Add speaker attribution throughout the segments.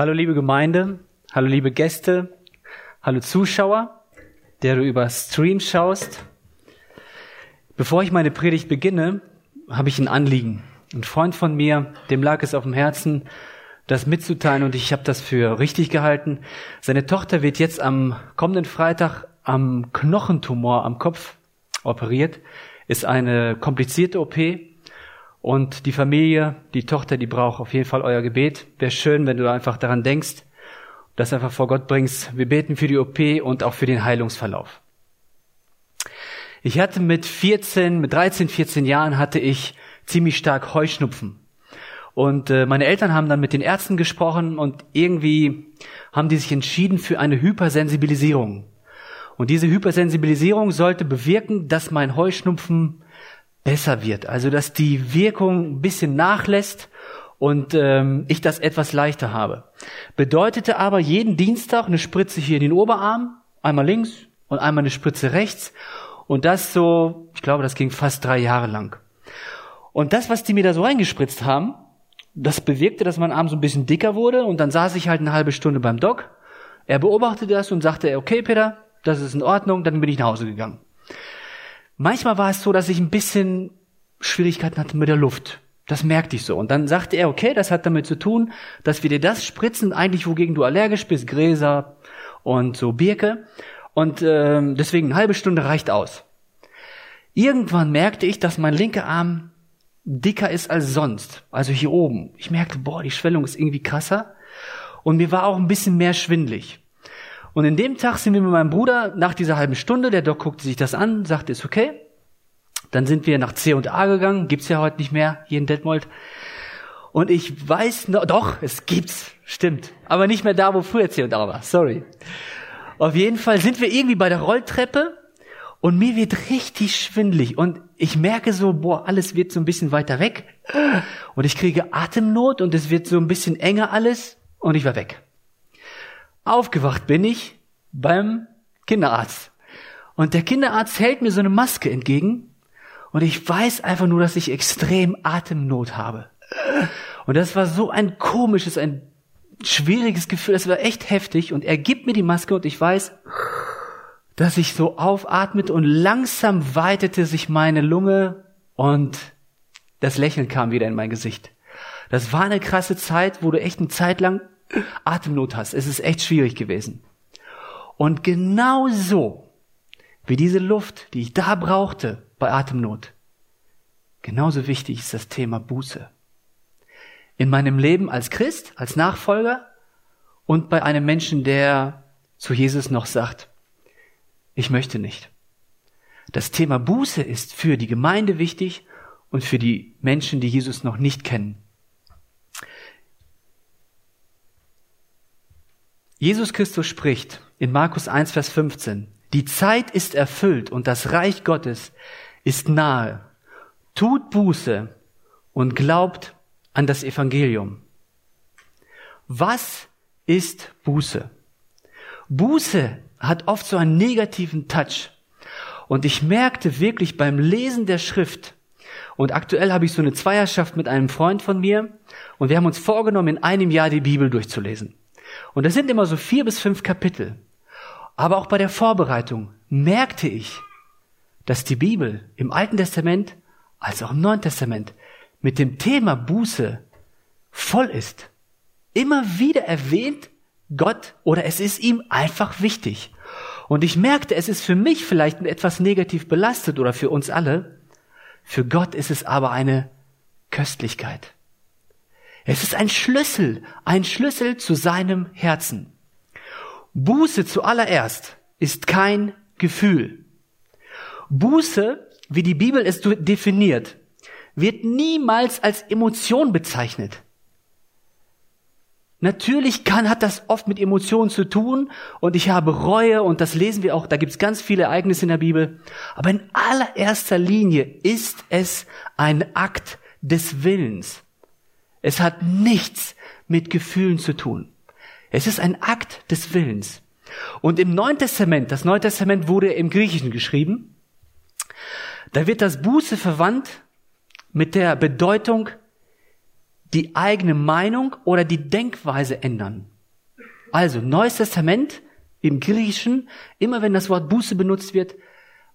Speaker 1: Hallo liebe Gemeinde, hallo liebe Gäste, hallo Zuschauer, der du über Stream schaust. Bevor ich meine Predigt beginne, habe ich ein Anliegen. Ein Freund von mir, dem lag es auf dem Herzen, das mitzuteilen und ich habe das für richtig gehalten. Seine Tochter wird jetzt am kommenden Freitag am Knochentumor am Kopf operiert. Ist eine komplizierte OP und die Familie, die Tochter, die braucht auf jeden Fall euer Gebet. Wäre schön, wenn du einfach daran denkst, das einfach vor Gott bringst. Wir beten für die OP und auch für den Heilungsverlauf. Ich hatte mit 14, mit 13, 14 Jahren hatte ich ziemlich stark Heuschnupfen. Und äh, meine Eltern haben dann mit den Ärzten gesprochen und irgendwie haben die sich entschieden für eine Hypersensibilisierung. Und diese Hypersensibilisierung sollte bewirken, dass mein Heuschnupfen besser wird. Also dass die Wirkung ein bisschen nachlässt und ähm, ich das etwas leichter habe. Bedeutete aber jeden Dienstag eine Spritze hier in den Oberarm, einmal links und einmal eine Spritze rechts. Und das so, ich glaube, das ging fast drei Jahre lang. Und das, was die mir da so reingespritzt haben, das bewirkte, dass mein Arm so ein bisschen dicker wurde und dann saß ich halt eine halbe Stunde beim Doc. Er beobachtete das und sagte, okay, Peter, das ist in Ordnung, dann bin ich nach Hause gegangen. Manchmal war es so, dass ich ein bisschen Schwierigkeiten hatte mit der Luft. Das merkte ich so. Und dann sagte er, okay, das hat damit zu tun, dass wir dir das spritzen, eigentlich wogegen du allergisch bist, Gräser und so Birke. Und ähm, deswegen eine halbe Stunde reicht aus. Irgendwann merkte ich, dass mein linker Arm dicker ist als sonst. Also hier oben. Ich merkte, boah, die Schwellung ist irgendwie krasser. Und mir war auch ein bisschen mehr schwindlig. Und in dem Tag sind wir mit meinem Bruder nach dieser halben Stunde, der Doc guckte sich das an, sagte, ist okay. Dann sind wir nach C und A gegangen, gibt's ja heute nicht mehr hier in Detmold. Und ich weiß noch, doch, es gibt's, stimmt. Aber nicht mehr da, wo früher C und A war, sorry. Auf jeden Fall sind wir irgendwie bei der Rolltreppe und mir wird richtig schwindlig und ich merke so, boah, alles wird so ein bisschen weiter weg und ich kriege Atemnot und es wird so ein bisschen enger alles und ich war weg. Aufgewacht bin ich beim Kinderarzt. Und der Kinderarzt hält mir so eine Maske entgegen und ich weiß einfach nur, dass ich extrem Atemnot habe. Und das war so ein komisches, ein schwieriges Gefühl, das war echt heftig und er gibt mir die Maske und ich weiß, dass ich so aufatmete und langsam weitete sich meine Lunge und das Lächeln kam wieder in mein Gesicht. Das war eine krasse Zeit, wo du echt eine Zeit lang Atemnot hast. Es ist echt schwierig gewesen. Und genau so, wie diese Luft, die ich da brauchte bei Atemnot, genauso wichtig ist das Thema Buße. In meinem Leben als Christ, als Nachfolger und bei einem Menschen, der zu Jesus noch sagt, ich möchte nicht. Das Thema Buße ist für die Gemeinde wichtig und für die Menschen, die Jesus noch nicht kennen. Jesus Christus spricht in Markus 1, Vers 15, die Zeit ist erfüllt und das Reich Gottes ist nahe. Tut Buße und glaubt an das Evangelium. Was ist Buße? Buße hat oft so einen negativen Touch. Und ich merkte wirklich beim Lesen der Schrift, und aktuell habe ich so eine Zweierschaft mit einem Freund von mir, und wir haben uns vorgenommen, in einem Jahr die Bibel durchzulesen. Und das sind immer so vier bis fünf Kapitel. Aber auch bei der Vorbereitung merkte ich, dass die Bibel im Alten Testament als auch im Neuen Testament mit dem Thema Buße voll ist. Immer wieder erwähnt Gott oder es ist ihm einfach wichtig. Und ich merkte, es ist für mich vielleicht etwas negativ belastet oder für uns alle. Für Gott ist es aber eine Köstlichkeit. Es ist ein Schlüssel, ein Schlüssel zu seinem Herzen. Buße zuallererst ist kein Gefühl. Buße, wie die Bibel es definiert, wird niemals als Emotion bezeichnet. Natürlich kann, hat das oft mit Emotionen zu tun und ich habe Reue und das lesen wir auch, da gibt es ganz viele Ereignisse in der Bibel. Aber in allererster Linie ist es ein Akt des Willens. Es hat nichts mit Gefühlen zu tun. Es ist ein Akt des Willens. Und im Neuen Testament, das Neue Testament wurde im Griechischen geschrieben, da wird das Buße verwandt mit der Bedeutung die eigene Meinung oder die Denkweise ändern. Also, Neues Testament im Griechischen, immer wenn das Wort Buße benutzt wird,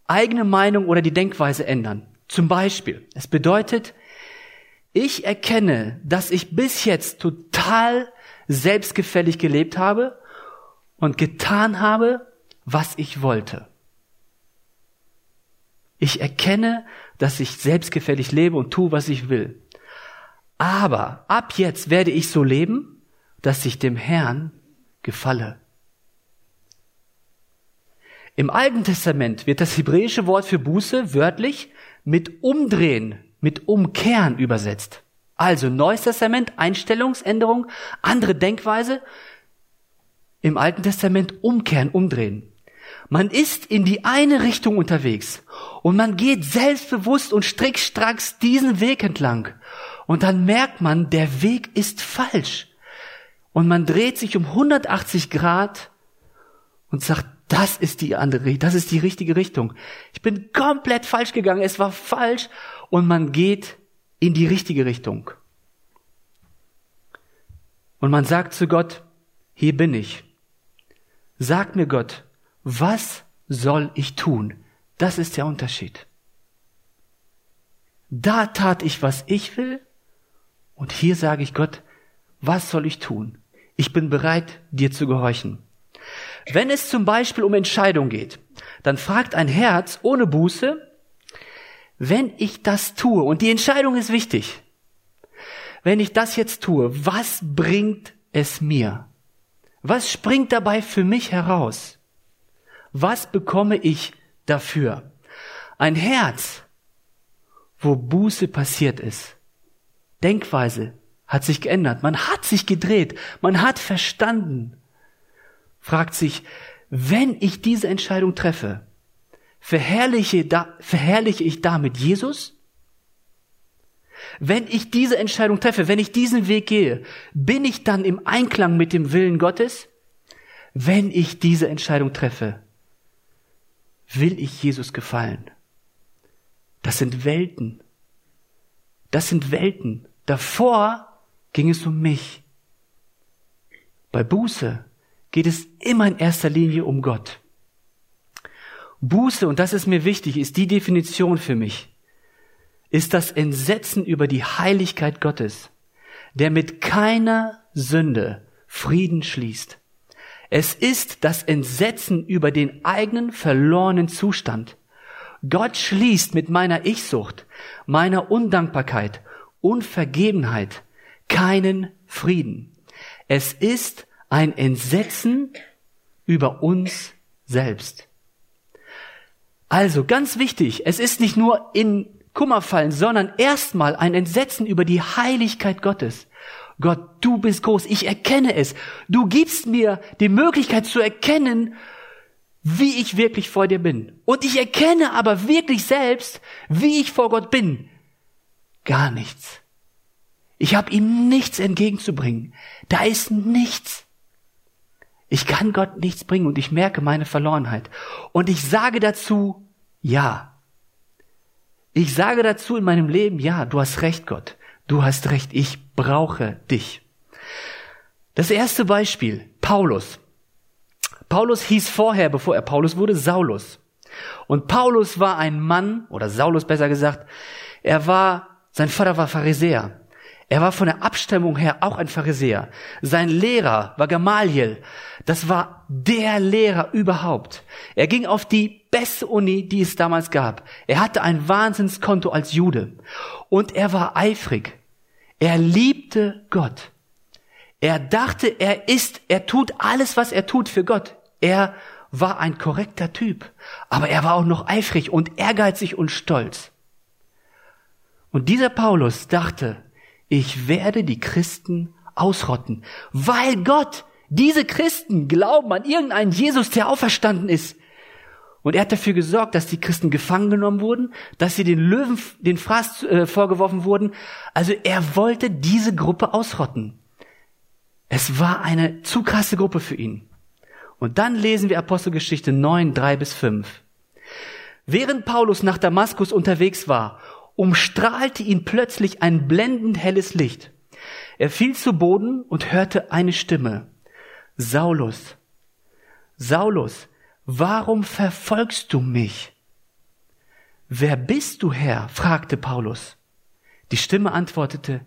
Speaker 1: eigene Meinung oder die Denkweise ändern. Zum Beispiel, es bedeutet, ich erkenne, dass ich bis jetzt total selbstgefällig gelebt habe und getan habe, was ich wollte. Ich erkenne, dass ich selbstgefällig lebe und tue, was ich will. Aber ab jetzt werde ich so leben, dass ich dem Herrn gefalle. Im Alten Testament wird das hebräische Wort für Buße wörtlich mit umdrehen, mit umkehren übersetzt. Also Neues Testament, Einstellungsänderung, andere Denkweise. Im Alten Testament umkehren, umdrehen. Man ist in die eine Richtung unterwegs und man geht selbstbewusst und strickstracks diesen Weg entlang. Und dann merkt man, der Weg ist falsch. Und man dreht sich um 180 Grad und sagt, das ist die andere, das ist die richtige Richtung. Ich bin komplett falsch gegangen, es war falsch und man geht in die richtige Richtung. Und man sagt zu Gott, hier bin ich. Sag mir Gott, was soll ich tun? Das ist der Unterschied. Da tat ich, was ich will, und hier sage ich Gott, was soll ich tun? Ich bin bereit, dir zu gehorchen. Wenn es zum Beispiel um Entscheidung geht, dann fragt ein Herz ohne Buße, wenn ich das tue, und die Entscheidung ist wichtig, wenn ich das jetzt tue, was bringt es mir? Was springt dabei für mich heraus? Was bekomme ich dafür? Ein Herz, wo Buße passiert ist. Denkweise hat sich geändert. Man hat sich gedreht. Man hat verstanden. Fragt sich, wenn ich diese Entscheidung treffe, verherrliche, da, verherrliche ich damit Jesus? Wenn ich diese Entscheidung treffe, wenn ich diesen Weg gehe, bin ich dann im Einklang mit dem Willen Gottes? Wenn ich diese Entscheidung treffe, will ich Jesus gefallen? Das sind Welten. Das sind Welten. Davor ging es um mich. Bei Buße geht es immer in erster Linie um Gott. Buße, und das ist mir wichtig, ist die Definition für mich, ist das Entsetzen über die Heiligkeit Gottes, der mit keiner Sünde Frieden schließt. Es ist das Entsetzen über den eigenen verlorenen Zustand. Gott schließt mit meiner Ich-Sucht, meiner Undankbarkeit, Unvergebenheit keinen Frieden. Es ist ein Entsetzen über uns selbst. Also ganz wichtig, es ist nicht nur in Kummer fallen, sondern erstmal ein Entsetzen über die Heiligkeit Gottes. Gott, du bist groß, ich erkenne es. Du gibst mir die Möglichkeit zu erkennen, wie ich wirklich vor dir bin. Und ich erkenne aber wirklich selbst, wie ich vor Gott bin. Gar nichts. Ich habe ihm nichts entgegenzubringen. Da ist nichts. Ich kann Gott nichts bringen und ich merke meine Verlorenheit. Und ich sage dazu, ja. Ich sage dazu in meinem Leben, ja, du hast recht, Gott. Du hast recht, ich brauche dich. Das erste Beispiel, Paulus. Paulus hieß vorher, bevor er Paulus wurde, Saulus. Und Paulus war ein Mann, oder Saulus besser gesagt, er war, sein Vater war Pharisäer. Er war von der Abstammung her auch ein Pharisäer. Sein Lehrer war Gamaliel. Das war der Lehrer überhaupt. Er ging auf die beste Uni, die es damals gab. Er hatte ein Wahnsinnskonto als Jude. Und er war eifrig. Er liebte Gott. Er dachte, er ist, er tut alles, was er tut für Gott. Er war ein korrekter Typ. Aber er war auch noch eifrig und ehrgeizig und stolz. Und dieser Paulus dachte, ich werde die Christen ausrotten, weil Gott diese Christen glauben an irgendeinen Jesus, der auferstanden ist. Und er hat dafür gesorgt, dass die Christen gefangen genommen wurden, dass sie den Löwen, den Fraß äh, vorgeworfen wurden. Also er wollte diese Gruppe ausrotten. Es war eine zu krasse Gruppe für ihn. Und dann lesen wir Apostelgeschichte 9, 3 bis 5. Während Paulus nach Damaskus unterwegs war umstrahlte ihn plötzlich ein blendend helles Licht. Er fiel zu Boden und hörte eine Stimme. Saulus, Saulus, warum verfolgst du mich? Wer bist du, Herr? fragte Paulus. Die Stimme antwortete,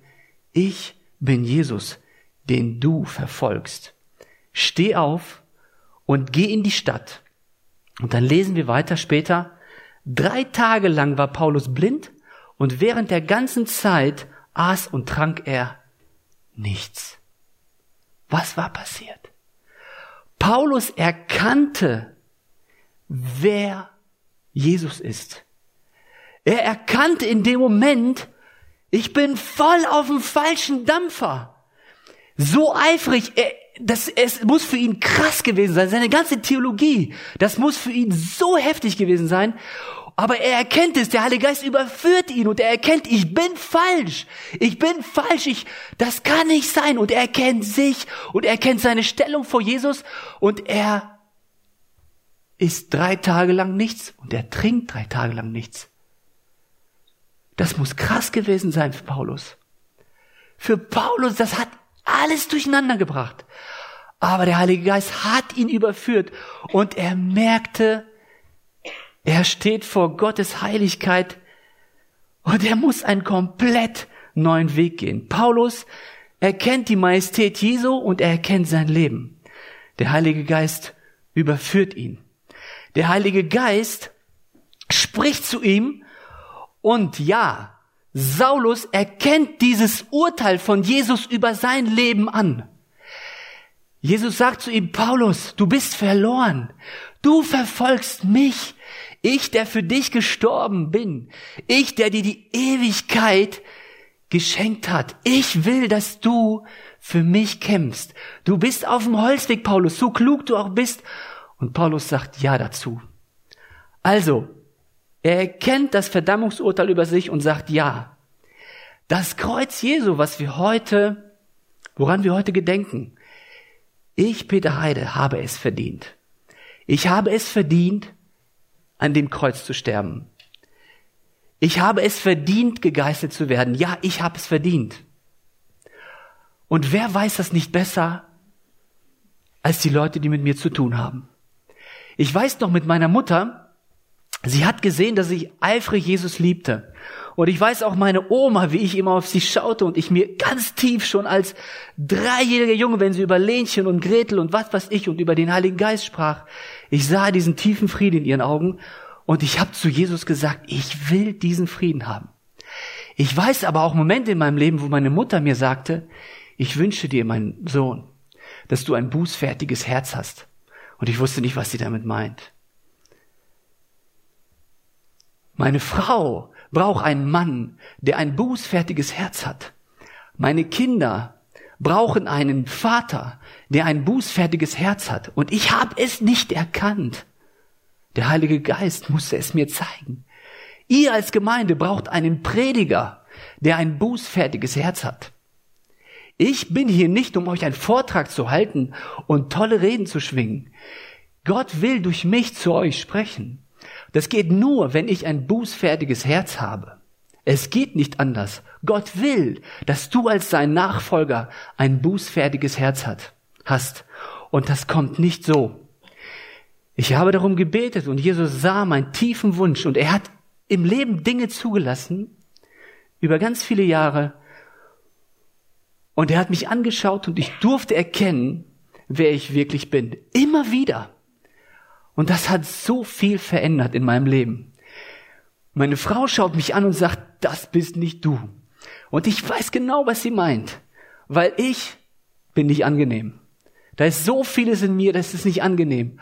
Speaker 1: ich bin Jesus, den du verfolgst. Steh auf und geh in die Stadt. Und dann lesen wir weiter später, drei Tage lang war Paulus blind und während der ganzen Zeit aß und trank er nichts. Was war passiert? Paulus erkannte, wer Jesus ist. Er erkannte in dem Moment, ich bin voll auf dem falschen Dampfer. So eifrig, er, das, es muss für ihn krass gewesen sein, seine ganze Theologie, das muss für ihn so heftig gewesen sein. Aber er erkennt es, der Heilige Geist überführt ihn und er erkennt, ich bin falsch. Ich bin falsch, ich, das kann nicht sein. Und er erkennt sich und er kennt seine Stellung vor Jesus und er isst drei Tage lang nichts und er trinkt drei Tage lang nichts. Das muss krass gewesen sein für Paulus. Für Paulus, das hat alles durcheinander gebracht. Aber der Heilige Geist hat ihn überführt und er merkte, er steht vor Gottes Heiligkeit und er muss einen komplett neuen Weg gehen. Paulus erkennt die Majestät Jesu und er erkennt sein Leben. Der Heilige Geist überführt ihn. Der Heilige Geist spricht zu ihm und ja, Saulus erkennt dieses Urteil von Jesus über sein Leben an. Jesus sagt zu ihm, Paulus, du bist verloren. Du verfolgst mich. Ich, der für dich gestorben bin. Ich, der dir die Ewigkeit geschenkt hat. Ich will, dass du für mich kämpfst. Du bist auf dem Holzweg, Paulus, so klug du auch bist. Und Paulus sagt Ja dazu. Also, er erkennt das Verdammungsurteil über sich und sagt Ja. Das Kreuz Jesu, was wir heute, woran wir heute gedenken, ich, Peter Heide, habe es verdient. Ich habe es verdient, an dem Kreuz zu sterben. Ich habe es verdient, gegeißelt zu werden. Ja, ich habe es verdient. Und wer weiß das nicht besser als die Leute, die mit mir zu tun haben? Ich weiß noch mit meiner Mutter, sie hat gesehen, dass ich eifrig Jesus liebte. Und ich weiß auch meine Oma, wie ich immer auf sie schaute und ich mir ganz tief schon als dreijähriger Junge, wenn sie über Lenchen und Gretel und was weiß ich und über den Heiligen Geist sprach, ich sah diesen tiefen Frieden in ihren Augen und ich habe zu Jesus gesagt, ich will diesen Frieden haben. Ich weiß aber auch Momente in meinem Leben, wo meine Mutter mir sagte, ich wünsche dir, mein Sohn, dass du ein bußfertiges Herz hast. Und ich wusste nicht, was sie damit meint. Meine Frau braucht einen Mann, der ein bußfertiges Herz hat. Meine Kinder brauchen einen Vater, der ein bußfertiges Herz hat. Und ich habe es nicht erkannt. Der Heilige Geist musste es mir zeigen. Ihr als Gemeinde braucht einen Prediger, der ein bußfertiges Herz hat. Ich bin hier nicht, um euch einen Vortrag zu halten und tolle Reden zu schwingen. Gott will durch mich zu euch sprechen. Das geht nur, wenn ich ein bußfertiges Herz habe. Es geht nicht anders. Gott will, dass du als sein Nachfolger ein bußfertiges Herz hat, hast. Und das kommt nicht so. Ich habe darum gebetet und Jesus sah meinen tiefen Wunsch und er hat im Leben Dinge zugelassen, über ganz viele Jahre. Und er hat mich angeschaut und ich durfte erkennen, wer ich wirklich bin. Immer wieder. Und das hat so viel verändert in meinem Leben. Meine Frau schaut mich an und sagt, das bist nicht du. Und ich weiß genau, was sie meint, weil ich bin nicht angenehm. Da ist so vieles in mir, das ist nicht angenehm.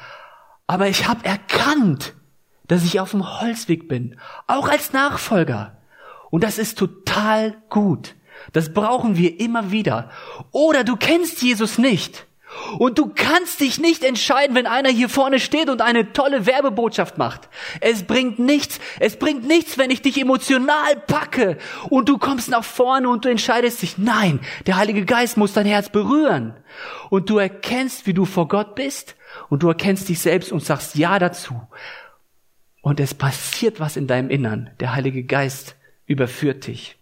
Speaker 1: Aber ich habe erkannt, dass ich auf dem Holzweg bin, auch als Nachfolger. Und das ist total gut. Das brauchen wir immer wieder. Oder du kennst Jesus nicht. Und du kannst dich nicht entscheiden, wenn einer hier vorne steht und eine tolle Werbebotschaft macht. Es bringt nichts. Es bringt nichts, wenn ich dich emotional packe und du kommst nach vorne und du entscheidest dich. Nein, der Heilige Geist muss dein Herz berühren. Und du erkennst, wie du vor Gott bist und du erkennst dich selbst und sagst Ja dazu. Und es passiert was in deinem Innern. Der Heilige Geist überführt dich.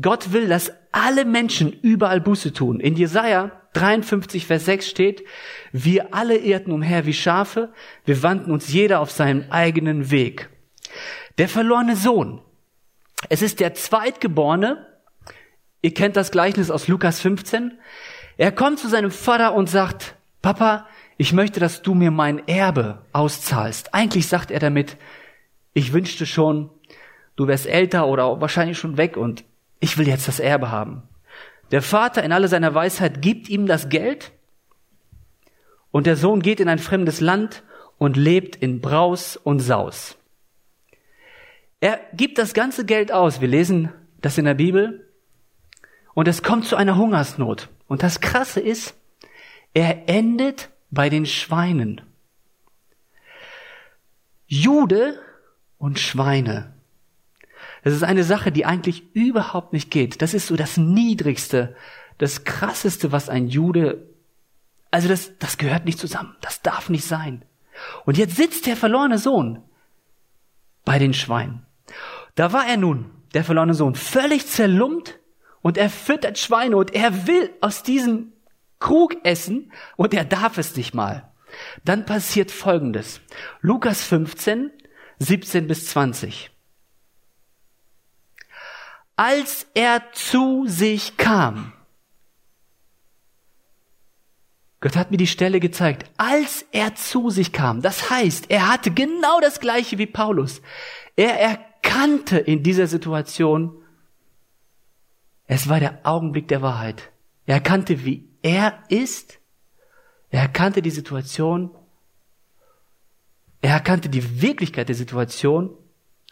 Speaker 1: Gott will, dass alle Menschen überall Buße tun. In Jesaja 53, Vers 6 steht, wir alle irrten umher wie Schafe, wir wandten uns jeder auf seinen eigenen Weg. Der verlorene Sohn. Es ist der Zweitgeborene. Ihr kennt das Gleichnis aus Lukas 15. Er kommt zu seinem Vater und sagt, Papa, ich möchte, dass du mir mein Erbe auszahlst. Eigentlich sagt er damit, ich wünschte schon, du wärst älter oder wahrscheinlich schon weg und ich will jetzt das Erbe haben. Der Vater in aller seiner Weisheit gibt ihm das Geld und der Sohn geht in ein fremdes Land und lebt in Braus und Saus. Er gibt das ganze Geld aus. Wir lesen das in der Bibel. Und es kommt zu einer Hungersnot. Und das Krasse ist, er endet bei den Schweinen. Jude und Schweine. Das ist eine Sache, die eigentlich überhaupt nicht geht. Das ist so das Niedrigste, das Krasseste, was ein Jude, also das, das gehört nicht zusammen. Das darf nicht sein. Und jetzt sitzt der verlorene Sohn bei den Schweinen. Da war er nun, der verlorene Sohn, völlig zerlumpt und er füttert Schweine und er will aus diesem Krug essen und er darf es nicht mal. Dann passiert Folgendes. Lukas 15, 17 bis 20. Als er zu sich kam, Gott hat mir die Stelle gezeigt, als er zu sich kam. Das heißt, er hatte genau das gleiche wie Paulus. Er erkannte in dieser Situation, es war der Augenblick der Wahrheit. Er erkannte, wie er ist. Er erkannte die Situation. Er erkannte die Wirklichkeit der Situation.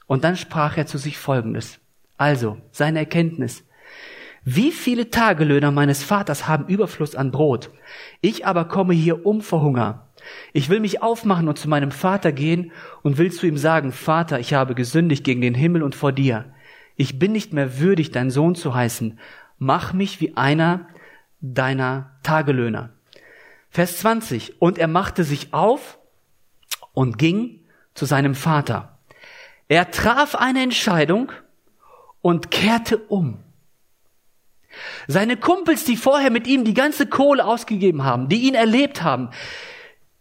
Speaker 1: Und dann sprach er zu sich Folgendes. Also, seine Erkenntnis. Wie viele Tagelöhner meines Vaters haben Überfluss an Brot? Ich aber komme hier um vor Hunger. Ich will mich aufmachen und zu meinem Vater gehen und will zu ihm sagen, Vater, ich habe gesündigt gegen den Himmel und vor dir. Ich bin nicht mehr würdig, dein Sohn zu heißen. Mach mich wie einer deiner Tagelöhner. Vers 20. Und er machte sich auf und ging zu seinem Vater. Er traf eine Entscheidung und kehrte um. Seine Kumpels, die vorher mit ihm die ganze Kohle ausgegeben haben, die ihn erlebt haben,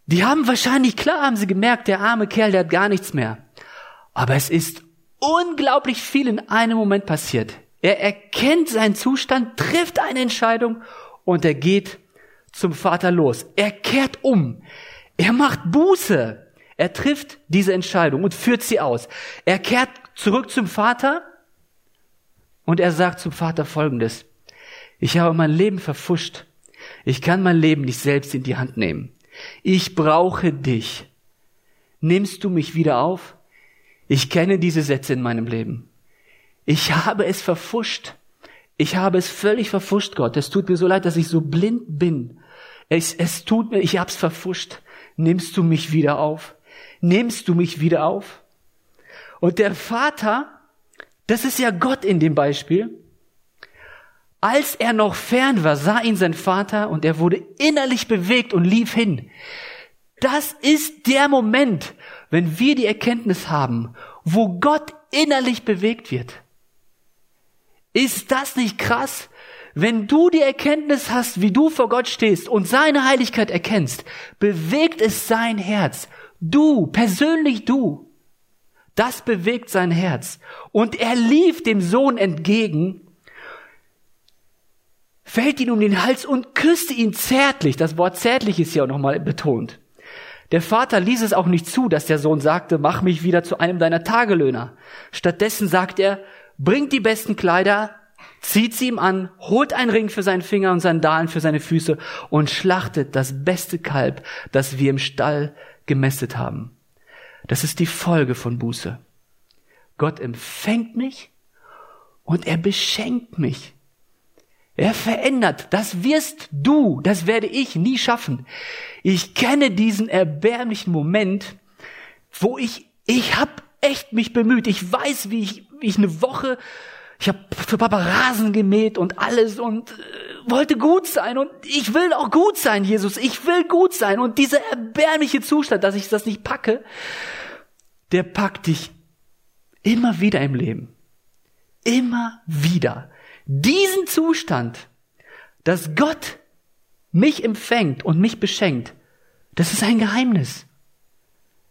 Speaker 1: die haben wahrscheinlich, klar haben sie gemerkt, der arme Kerl, der hat gar nichts mehr. Aber es ist unglaublich viel in einem Moment passiert. Er erkennt seinen Zustand, trifft eine Entscheidung und er geht zum Vater los. Er kehrt um. Er macht Buße. Er trifft diese Entscheidung und führt sie aus. Er kehrt zurück zum Vater und er sagt zum Vater Folgendes. Ich habe mein Leben verfuscht. Ich kann mein Leben nicht selbst in die Hand nehmen. Ich brauche dich. Nimmst du mich wieder auf? Ich kenne diese Sätze in meinem Leben. Ich habe es verfuscht. Ich habe es völlig verfuscht, Gott. Es tut mir so leid, dass ich so blind bin. Es, es tut mir, ich hab's verfuscht. Nimmst du mich wieder auf? Nimmst du mich wieder auf? Und der Vater, das ist ja Gott in dem Beispiel, als er noch fern war, sah ihn sein Vater und er wurde innerlich bewegt und lief hin. Das ist der Moment, wenn wir die Erkenntnis haben, wo Gott innerlich bewegt wird. Ist das nicht krass? Wenn du die Erkenntnis hast, wie du vor Gott stehst und seine Heiligkeit erkennst, bewegt es sein Herz. Du, persönlich du. Das bewegt sein Herz. Und er lief dem Sohn entgegen fällt ihn um den Hals und küsste ihn zärtlich. Das Wort zärtlich ist ja auch nochmal betont. Der Vater ließ es auch nicht zu, dass der Sohn sagte, mach mich wieder zu einem deiner Tagelöhner. Stattdessen sagt er, bringt die besten Kleider, zieht sie ihm an, holt einen Ring für seinen Finger und Sandalen für seine Füße und schlachtet das beste Kalb, das wir im Stall gemästet haben. Das ist die Folge von Buße. Gott empfängt mich und er beschenkt mich. Er verändert. Das wirst du, das werde ich nie schaffen. Ich kenne diesen erbärmlichen Moment, wo ich, ich habe echt mich bemüht. Ich weiß, wie ich, wie ich eine Woche, ich habe für Papa Rasen gemäht und alles und äh, wollte gut sein und ich will auch gut sein, Jesus. Ich will gut sein und dieser erbärmliche Zustand, dass ich das nicht packe, der packt dich immer wieder im Leben. Immer wieder Diesen Zustand, dass Gott mich empfängt und mich beschenkt, das ist ein Geheimnis.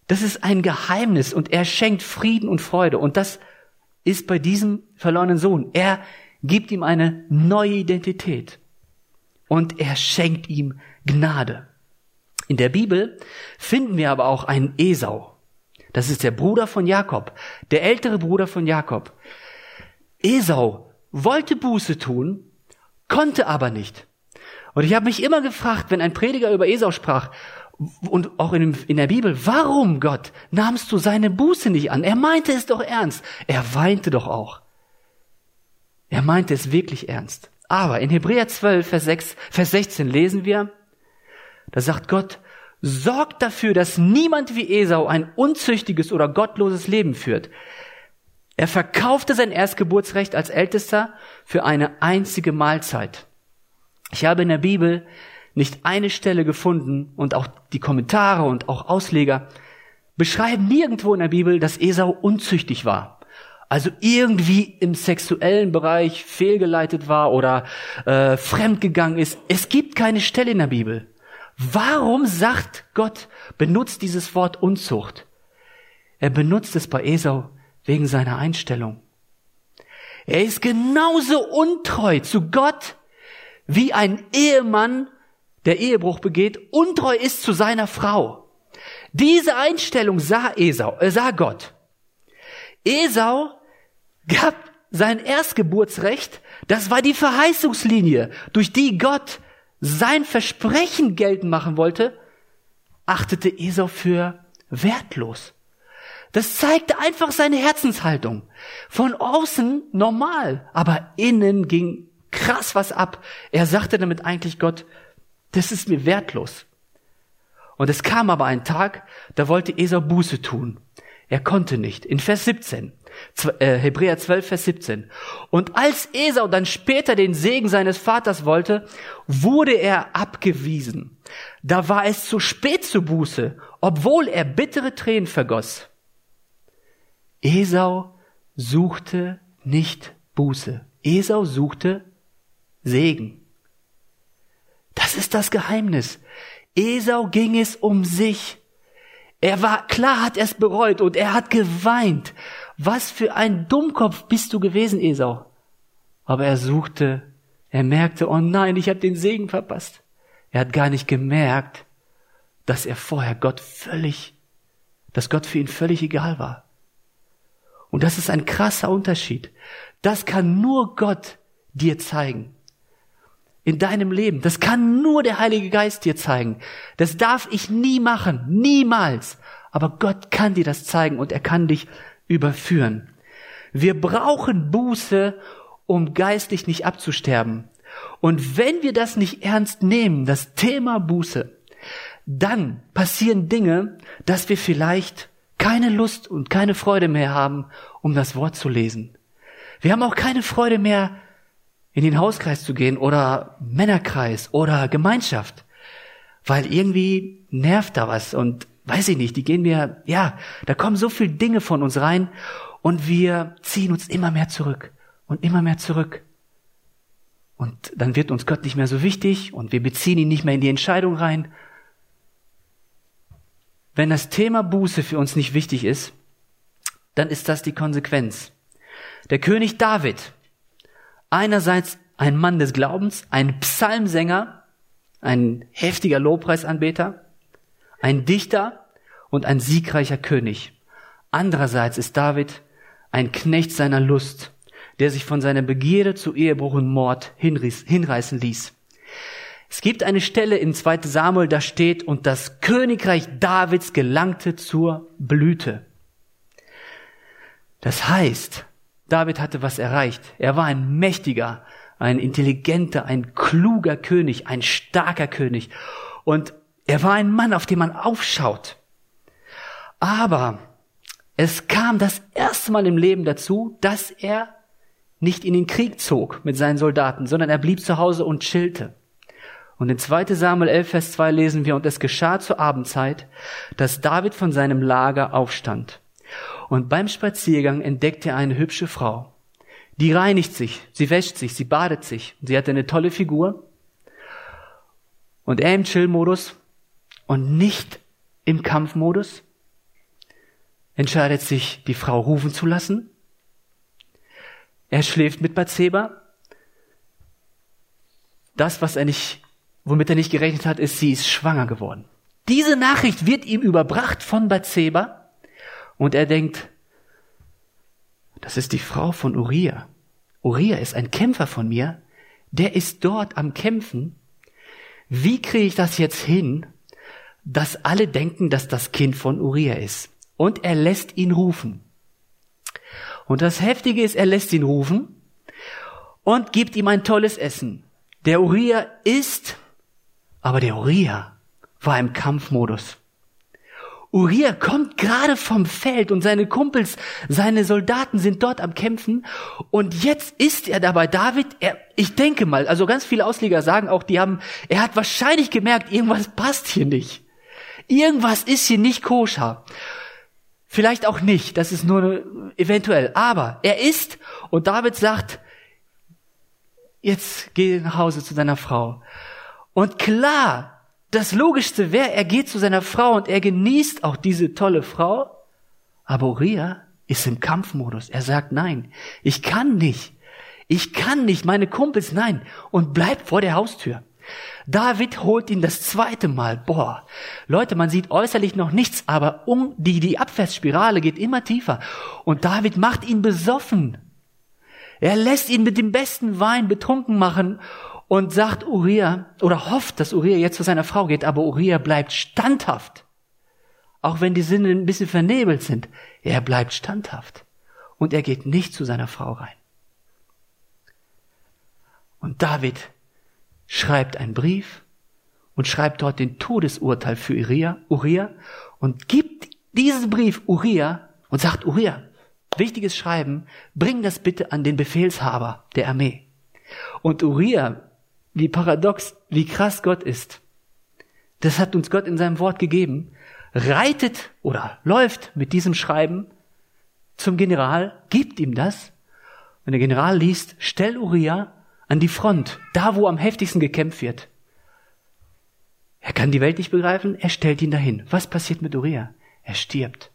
Speaker 1: Das ist ein Geheimnis und er schenkt Frieden und Freude und das ist bei diesem verlorenen Sohn. Er gibt ihm eine neue Identität und er schenkt ihm Gnade. In der Bibel finden wir aber auch einen Esau. Das ist der Bruder von Jakob, der ältere Bruder von Jakob. Esau wollte Buße tun, konnte aber nicht. Und ich habe mich immer gefragt, wenn ein Prediger über Esau sprach, und auch in, in, der Bibel, warum Gott nahmst du seine Buße nicht an? Er meinte es doch ernst. Er weinte doch auch. Er meinte es wirklich ernst. Aber in Hebräer 12, Vers, 6, Vers 16 lesen wir, da sagt Gott, sorgt dafür, dass niemand wie Esau ein unzüchtiges oder gottloses Leben führt. Er verkaufte sein Erstgeburtsrecht als Ältester für eine einzige Mahlzeit. Ich habe in der Bibel nicht eine Stelle gefunden und auch die Kommentare und auch Ausleger beschreiben nirgendwo in der Bibel, dass Esau unzüchtig war. Also irgendwie im sexuellen Bereich fehlgeleitet war oder äh, fremdgegangen ist. Es gibt keine Stelle in der Bibel. Warum sagt Gott, benutzt dieses Wort Unzucht? Er benutzt es bei Esau wegen seiner Einstellung. Er ist genauso untreu zu Gott, wie ein Ehemann, der Ehebruch begeht, untreu ist zu seiner Frau. Diese Einstellung sah Esau, äh, sah Gott. Esau gab sein Erstgeburtsrecht, das war die Verheißungslinie, durch die Gott sein Versprechen geltend machen wollte, achtete Esau für wertlos. Das zeigte einfach seine Herzenshaltung. Von außen normal, aber innen ging krass was ab. Er sagte damit eigentlich Gott, das ist mir wertlos. Und es kam aber ein Tag, da wollte Esau Buße tun. Er konnte nicht. In Vers 17, äh, Hebräer 12, Vers 17. Und als Esau dann später den Segen seines Vaters wollte, wurde er abgewiesen. Da war es zu spät zur Buße, obwohl er bittere Tränen vergoss. Esau suchte nicht Buße. Esau suchte Segen. Das ist das Geheimnis. Esau ging es um sich. Er war, klar hat er es bereut und er hat geweint. Was für ein Dummkopf bist du gewesen, Esau? Aber er suchte, er merkte, oh nein, ich habe den Segen verpasst. Er hat gar nicht gemerkt, dass er vorher Gott völlig, dass Gott für ihn völlig egal war. Und das ist ein krasser Unterschied. Das kann nur Gott dir zeigen. In deinem Leben. Das kann nur der Heilige Geist dir zeigen. Das darf ich nie machen. Niemals. Aber Gott kann dir das zeigen und er kann dich überführen. Wir brauchen Buße, um geistlich nicht abzusterben. Und wenn wir das nicht ernst nehmen, das Thema Buße, dann passieren Dinge, dass wir vielleicht keine Lust und keine Freude mehr haben, um das Wort zu lesen. Wir haben auch keine Freude mehr, in den Hauskreis zu gehen oder Männerkreis oder Gemeinschaft, weil irgendwie nervt da was und weiß ich nicht, die gehen mir, ja, da kommen so viele Dinge von uns rein und wir ziehen uns immer mehr zurück und immer mehr zurück. Und dann wird uns Gott nicht mehr so wichtig und wir beziehen ihn nicht mehr in die Entscheidung rein wenn das Thema Buße für uns nicht wichtig ist, dann ist das die Konsequenz. Der König David, einerseits ein Mann des Glaubens, ein Psalmsänger, ein heftiger Lobpreisanbeter, ein Dichter und ein siegreicher König. Andererseits ist David ein Knecht seiner Lust, der sich von seiner Begierde zu Ehebruch und Mord hinreißen ließ. Es gibt eine Stelle in 2 Samuel, da steht, und das Königreich Davids gelangte zur Blüte. Das heißt, David hatte was erreicht. Er war ein mächtiger, ein intelligenter, ein kluger König, ein starker König. Und er war ein Mann, auf den man aufschaut. Aber es kam das erste Mal im Leben dazu, dass er nicht in den Krieg zog mit seinen Soldaten, sondern er blieb zu Hause und chillte. Und in 2 Samuel 11, Vers 2 lesen wir, und es geschah zur Abendzeit, dass David von seinem Lager aufstand. Und beim Spaziergang entdeckte er eine hübsche Frau, Die reinigt sich, sie wäscht sich, sie badet sich. Sie hat eine tolle Figur. Und er im Chill-Modus und nicht im Kampfmodus entscheidet sich, die Frau rufen zu lassen. Er schläft mit Bathseba. Das, was er nicht, womit er nicht gerechnet hat, ist, sie ist schwanger geworden. Diese Nachricht wird ihm überbracht von Bathseba und er denkt, das ist die Frau von Uriah. Uriah ist ein Kämpfer von mir, der ist dort am Kämpfen. Wie kriege ich das jetzt hin, dass alle denken, dass das Kind von Uriah ist? Und er lässt ihn rufen. Und das Heftige ist, er lässt ihn rufen und gibt ihm ein tolles Essen. Der Uriah isst, aber der Uriah war im Kampfmodus. Uriah kommt gerade vom Feld und seine Kumpels, seine Soldaten sind dort am Kämpfen und jetzt ist er dabei David, er, ich denke mal, also ganz viele Ausleger sagen auch, die haben, er hat wahrscheinlich gemerkt, irgendwas passt hier nicht. Irgendwas ist hier nicht koscher. Vielleicht auch nicht, das ist nur eventuell, aber er ist und David sagt, jetzt geh nach Hause zu deiner Frau. Und klar, das Logischste wäre, er geht zu seiner Frau und er genießt auch diese tolle Frau. Aber Uriah ist im Kampfmodus. Er sagt, nein, ich kann nicht. Ich kann nicht, meine Kumpels, nein. Und bleibt vor der Haustür. David holt ihn das zweite Mal. Boah, Leute, man sieht äußerlich noch nichts, aber um die, die Abwärtsspirale geht immer tiefer. Und David macht ihn besoffen. Er lässt ihn mit dem besten Wein betrunken machen und sagt Uriah oder hofft, dass Uriah jetzt zu seiner Frau geht, aber Uriah bleibt standhaft. Auch wenn die Sinne ein bisschen vernebelt sind, er bleibt standhaft und er geht nicht zu seiner Frau rein. Und David schreibt einen Brief und schreibt dort den Todesurteil für Uriah, Uriah und gibt diesen Brief Uriah und sagt Uriah, wichtiges Schreiben, bring das bitte an den Befehlshaber der Armee. Und Uriah wie paradox, wie krass Gott ist. Das hat uns Gott in seinem Wort gegeben. Reitet oder läuft mit diesem Schreiben zum General, gibt ihm das. Wenn der General liest, stell Uriah an die Front, da wo am heftigsten gekämpft wird. Er kann die Welt nicht begreifen, er stellt ihn dahin. Was passiert mit Uriah? Er stirbt.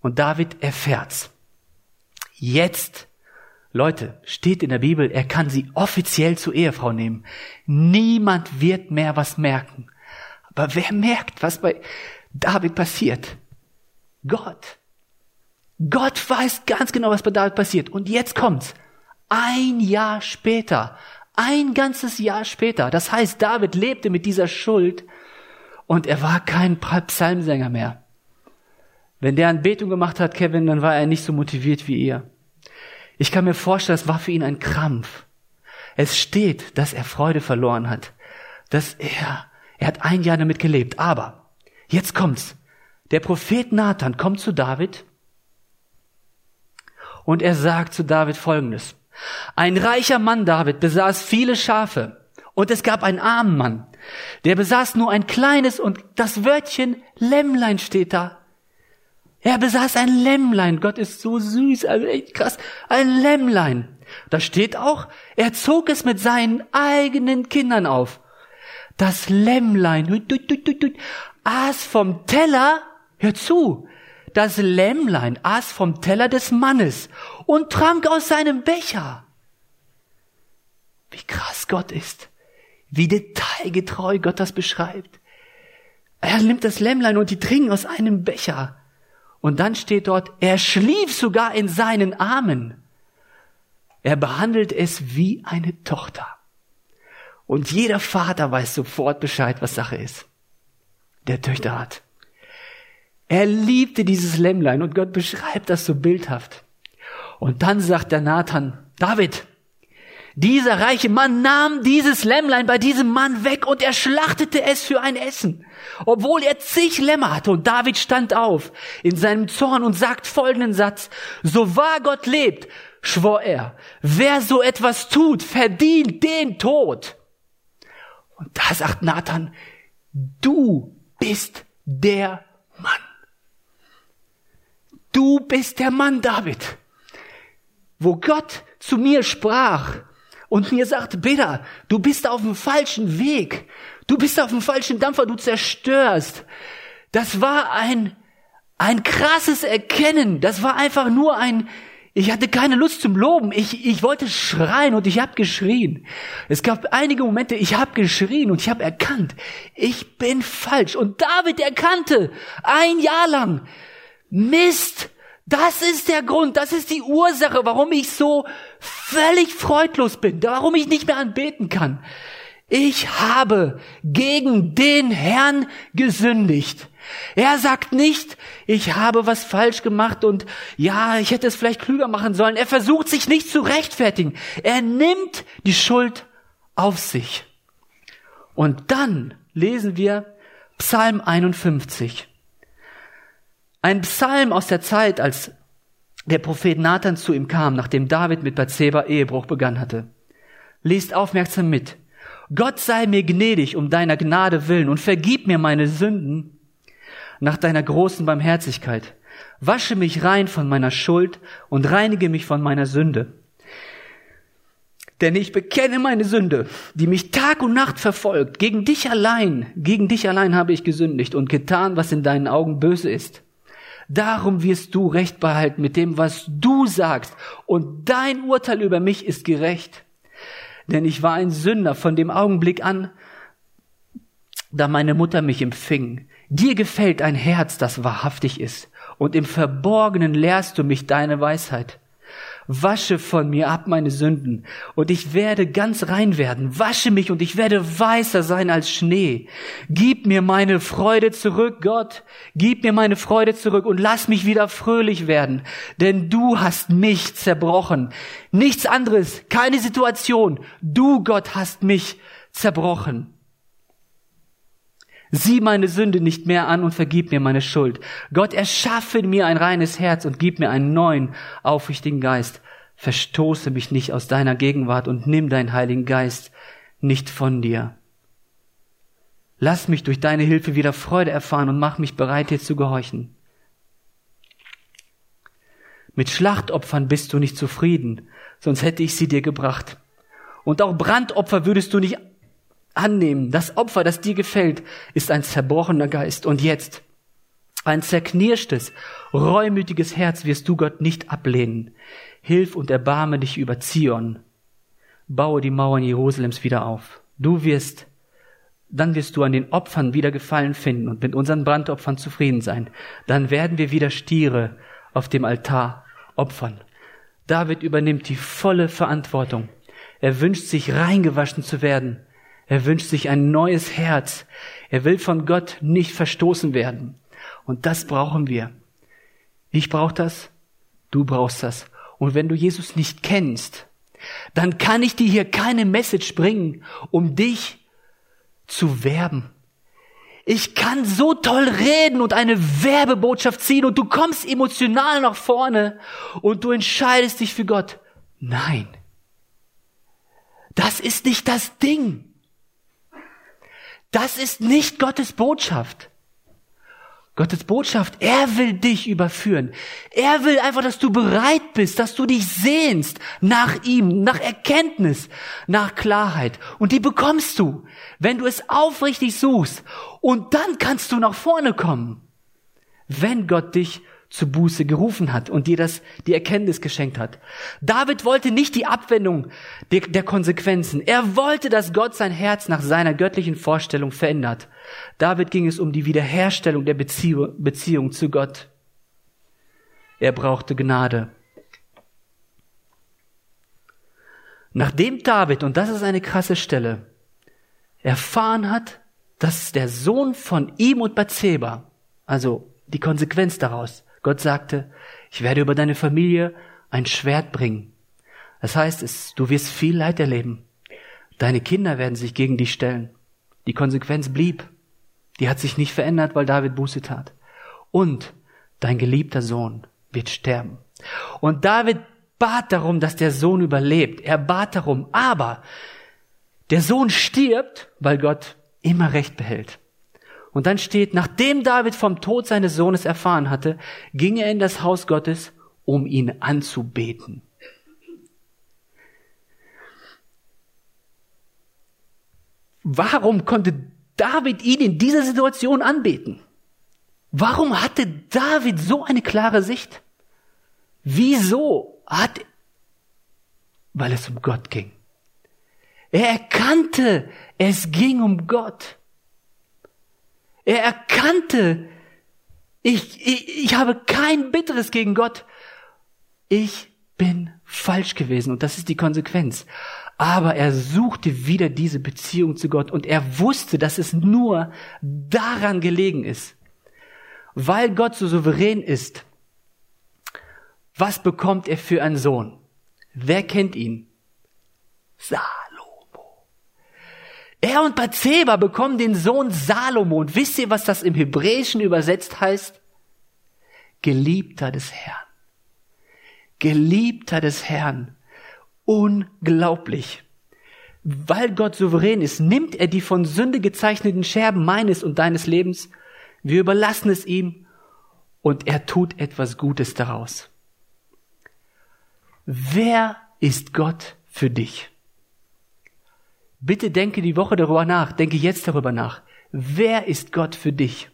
Speaker 1: Und David erfährt's. Jetzt Leute, steht in der Bibel, er kann sie offiziell zur Ehefrau nehmen. Niemand wird mehr was merken. Aber wer merkt, was bei David passiert? Gott. Gott weiß ganz genau, was bei David passiert. Und jetzt kommt's. Ein Jahr später. Ein ganzes Jahr später. Das heißt, David lebte mit dieser Schuld und er war kein Psalmsänger mehr. Wenn der Anbetung gemacht hat, Kevin, dann war er nicht so motiviert wie ihr. Ich kann mir vorstellen, es war für ihn ein Krampf. Es steht, dass er Freude verloren hat, dass er, er hat ein Jahr damit gelebt. Aber jetzt kommt's. Der Prophet Nathan kommt zu David und er sagt zu David Folgendes. Ein reicher Mann, David, besaß viele Schafe und es gab einen armen Mann, der besaß nur ein kleines und das Wörtchen Lämmlein steht da. Er besaß ein Lämmlein. Gott ist so süß, also echt krass. Ein Lämmlein. Da steht auch, er zog es mit seinen eigenen Kindern auf. Das Lämmlein aß vom Teller, hör zu, das Lämmlein aß vom Teller des Mannes und trank aus seinem Becher. Wie krass Gott ist. Wie detailgetreu Gott das beschreibt. Er nimmt das Lämmlein und die trinken aus einem Becher. Und dann steht dort, er schlief sogar in seinen Armen. Er behandelt es wie eine Tochter. Und jeder Vater weiß sofort Bescheid, was Sache ist. Der Töchter hat. Er liebte dieses Lämmlein und Gott beschreibt das so bildhaft. Und dann sagt der Nathan, David, dieser reiche Mann nahm dieses Lämmlein bei diesem Mann weg und er schlachtete es für ein Essen, obwohl er zig Lämmer hatte. Und David stand auf in seinem Zorn und sagt folgenden Satz, so wahr Gott lebt, schwor er, wer so etwas tut, verdient den Tod. Und da sagt Nathan, du bist der. Du bist der Mann, David. wo Gott zu mir sprach und mir sagte, Peter, du bist auf dem falschen Weg. Du bist auf dem falschen Dampfer, du zerstörst. Das war ein, ein krasses Erkennen. Das war einfach nur ein, ich hatte keine Lust zum Loben. Ich, ich wollte schreien und ich habe geschrien. Es gab einige Momente, ich habe geschrien und ich habe erkannt, ich bin falsch. Und David erkannte ein Jahr lang, Mist, das ist der Grund, das ist die Ursache, warum ich so völlig freudlos bin, warum ich nicht mehr anbeten kann. Ich habe gegen den Herrn gesündigt. Er sagt nicht, ich habe was falsch gemacht und ja, ich hätte es vielleicht klüger machen sollen. Er versucht sich nicht zu rechtfertigen. Er nimmt die Schuld auf sich. Und dann lesen wir Psalm 51. Ein Psalm aus der Zeit, als der Prophet Nathan zu ihm kam, nachdem David mit Bathseba Ehebruch begann hatte. Liest aufmerksam mit. Gott sei mir gnädig um deiner Gnade willen und vergib mir meine Sünden nach deiner großen Barmherzigkeit. Wasche mich rein von meiner Schuld und reinige mich von meiner Sünde. Denn ich bekenne meine Sünde, die mich Tag und Nacht verfolgt. Gegen dich allein, gegen dich allein habe ich gesündigt und getan, was in deinen Augen böse ist. Darum wirst du Recht behalten mit dem, was du sagst. Und dein Urteil über mich ist gerecht. Denn ich war ein Sünder von dem Augenblick an, da meine Mutter mich empfing. Dir gefällt ein Herz, das wahrhaftig ist. Und im Verborgenen lehrst du mich deine Weisheit. Wasche von mir ab meine Sünden, und ich werde ganz rein werden. Wasche mich, und ich werde weißer sein als Schnee. Gib mir meine Freude zurück, Gott. Gib mir meine Freude zurück und lass mich wieder fröhlich werden. Denn du hast mich zerbrochen. Nichts anderes, keine Situation. Du, Gott, hast mich zerbrochen. Sieh meine Sünde nicht mehr an und vergib mir meine Schuld. Gott, erschaffe mir ein reines Herz und gib mir einen neuen, aufrichtigen Geist. Verstoße mich nicht aus deiner Gegenwart und nimm deinen Heiligen Geist nicht von dir. Lass mich durch deine Hilfe wieder Freude erfahren und mach mich bereit, dir zu gehorchen. Mit Schlachtopfern bist du nicht zufrieden, sonst hätte ich sie dir gebracht. Und auch Brandopfer würdest du nicht annehmen. Das Opfer, das dir gefällt, ist ein zerbrochener Geist. Und jetzt, ein zerknirschtes, reumütiges Herz wirst du Gott nicht ablehnen. Hilf und erbarme dich über Zion. Baue die Mauern Jerusalems wieder auf. Du wirst, dann wirst du an den Opfern wieder Gefallen finden und mit unseren Brandopfern zufrieden sein. Dann werden wir wieder Stiere auf dem Altar opfern. David übernimmt die volle Verantwortung. Er wünscht sich reingewaschen zu werden er wünscht sich ein neues Herz. Er will von Gott nicht verstoßen werden. Und das brauchen wir. Ich brauche das, du brauchst das. Und wenn du Jesus nicht kennst, dann kann ich dir hier keine Message bringen, um dich zu werben. Ich kann so toll reden und eine Werbebotschaft ziehen und du kommst emotional nach vorne und du entscheidest dich für Gott. Nein. Das ist nicht das Ding. Das ist nicht Gottes Botschaft. Gottes Botschaft, er will dich überführen. Er will einfach, dass du bereit bist, dass du dich sehnst nach ihm, nach Erkenntnis, nach Klarheit. Und die bekommst du, wenn du es aufrichtig suchst. Und dann kannst du nach vorne kommen, wenn Gott dich zu Buße gerufen hat und dir das, die Erkenntnis geschenkt hat. David wollte nicht die Abwendung der, der Konsequenzen. Er wollte, dass Gott sein Herz nach seiner göttlichen Vorstellung verändert. David ging es um die Wiederherstellung der Beziehung, Beziehung zu Gott. Er brauchte Gnade. Nachdem David, und das ist eine krasse Stelle, erfahren hat, dass der Sohn von ihm und Bathseba, also die Konsequenz daraus, Gott sagte, ich werde über deine Familie ein Schwert bringen. Das heißt, es, du wirst viel Leid erleben. Deine Kinder werden sich gegen dich stellen. Die Konsequenz blieb. Die hat sich nicht verändert, weil David Buße tat. Und dein geliebter Sohn wird sterben. Und David bat darum, dass der Sohn überlebt. Er bat darum, aber der Sohn stirbt, weil Gott immer Recht behält. Und dann steht, nachdem David vom Tod seines Sohnes erfahren hatte, ging er in das Haus Gottes, um ihn anzubeten. Warum konnte David ihn in dieser Situation anbeten? Warum hatte David so eine klare Sicht? Wieso hat, weil es um Gott ging. Er erkannte, es ging um Gott. Er erkannte, ich, ich, ich habe kein Bitteres gegen Gott. Ich bin falsch gewesen und das ist die Konsequenz. Aber er suchte wieder diese Beziehung zu Gott und er wusste, dass es nur daran gelegen ist. Weil Gott so souverän ist, was bekommt er für einen Sohn? Wer kennt ihn? Salomo. Er und Bathseba bekommen den Sohn Salomo. Und wisst ihr, was das im Hebräischen übersetzt heißt? Geliebter des Herrn. Geliebter des Herrn. Unglaublich. Weil Gott souverän ist, nimmt er die von Sünde gezeichneten Scherben meines und deines Lebens. Wir überlassen es ihm und er tut etwas Gutes daraus. Wer ist Gott für dich? Bitte denke die Woche darüber nach, denke jetzt darüber nach. Wer ist Gott für dich?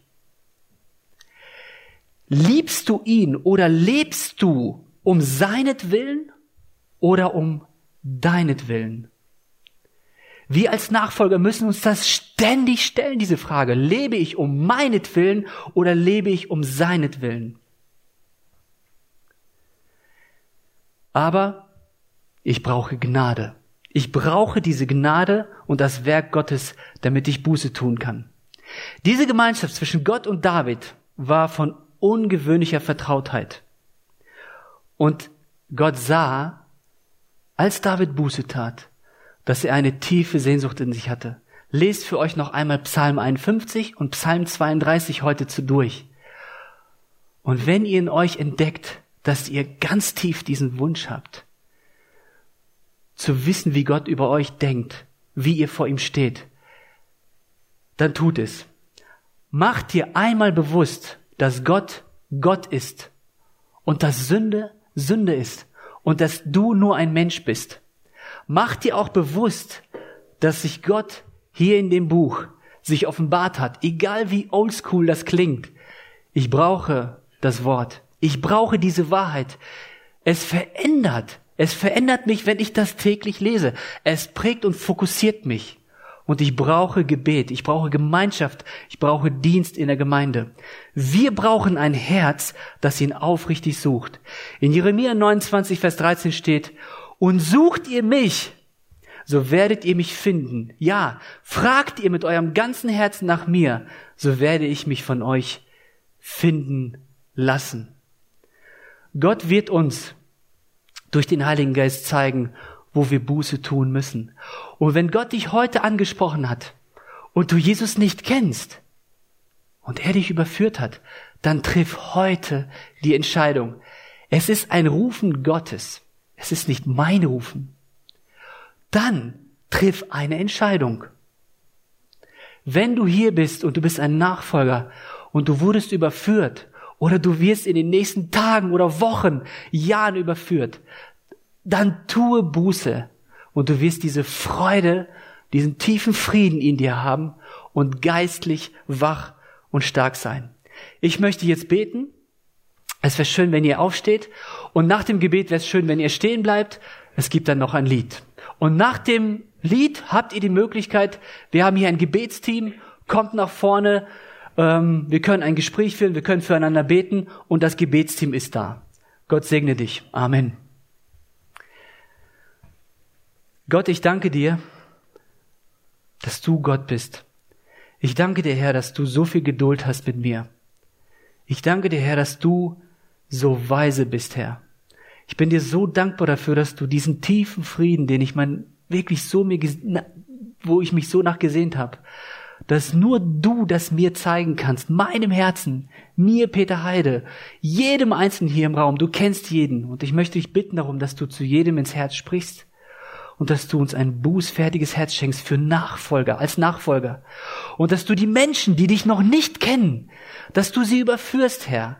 Speaker 1: Liebst du ihn oder lebst du um seinetwillen oder um deinetwillen? Wir als Nachfolger müssen uns das ständig stellen, diese Frage. Lebe ich um meinetwillen oder lebe ich um seinetwillen? Aber ich brauche Gnade. Ich brauche diese Gnade und das Werk Gottes, damit ich Buße tun kann. Diese Gemeinschaft zwischen Gott und David war von ungewöhnlicher Vertrautheit. Und Gott sah, als David Buße tat, dass er eine tiefe Sehnsucht in sich hatte. Lest für euch noch einmal Psalm 51 und Psalm 32 heute zu durch. Und wenn ihr in euch entdeckt, dass ihr ganz tief diesen Wunsch habt, zu wissen, wie Gott über euch denkt, wie ihr vor ihm steht, dann tut es. Macht dir einmal bewusst, dass Gott Gott ist und dass Sünde Sünde ist und dass du nur ein Mensch bist. Mach dir auch bewusst, dass sich Gott hier in dem Buch sich offenbart hat, egal wie oldschool das klingt. Ich brauche das Wort. Ich brauche diese Wahrheit. Es verändert. Es verändert mich, wenn ich das täglich lese. Es prägt und fokussiert mich. Und ich brauche Gebet, ich brauche Gemeinschaft, ich brauche Dienst in der Gemeinde. Wir brauchen ein Herz, das ihn aufrichtig sucht. In Jeremia 29, Vers 13 steht, und sucht ihr mich, so werdet ihr mich finden. Ja, fragt ihr mit eurem ganzen Herzen nach mir, so werde ich mich von euch finden lassen. Gott wird uns durch den Heiligen Geist zeigen, wo wir Buße tun müssen. Und wenn Gott dich heute angesprochen hat und du Jesus nicht kennst und er dich überführt hat, dann triff heute die Entscheidung. Es ist ein Rufen Gottes. Es ist nicht mein Rufen. Dann triff eine Entscheidung. Wenn du hier bist und du bist ein Nachfolger und du wurdest überführt oder du wirst in den nächsten Tagen oder Wochen, Jahren überführt, dann tue Buße und du wirst diese Freude, diesen tiefen Frieden in dir haben und geistlich wach und stark sein. Ich möchte jetzt beten. Es wäre schön, wenn ihr aufsteht. Und nach dem Gebet wäre es schön, wenn ihr stehen bleibt. Es gibt dann noch ein Lied. Und nach dem Lied habt ihr die Möglichkeit, wir haben hier ein Gebetsteam, kommt nach vorne, ähm, wir können ein Gespräch führen, wir können füreinander beten und das Gebetsteam ist da. Gott segne dich. Amen. Gott, ich danke dir, dass du Gott bist. Ich danke dir, Herr, dass du so viel Geduld hast mit mir. Ich danke dir, Herr, dass du so weise bist, Herr. Ich bin dir so dankbar dafür, dass du diesen tiefen Frieden, den ich mein wirklich so mir, wo ich mich so nachgesehnt habe, dass nur du das mir zeigen kannst, meinem Herzen, mir, Peter Heide, jedem Einzelnen hier im Raum. Du kennst jeden. Und ich möchte dich bitten darum, dass du zu jedem ins Herz sprichst und dass du uns ein bußfertiges Herz schenkst für Nachfolger, als Nachfolger. Und dass du die Menschen, die dich noch nicht kennen, dass du sie überführst, Herr.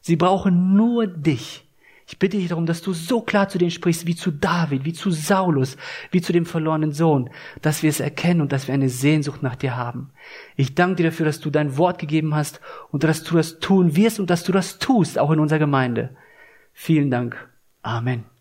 Speaker 1: Sie brauchen nur dich. Ich bitte dich darum, dass du so klar zu denen sprichst, wie zu David, wie zu Saulus, wie zu dem verlorenen Sohn, dass wir es erkennen und dass wir eine Sehnsucht nach dir haben. Ich danke dir dafür, dass du dein Wort gegeben hast und dass du das tun wirst und dass du das tust, auch in unserer Gemeinde. Vielen Dank. Amen.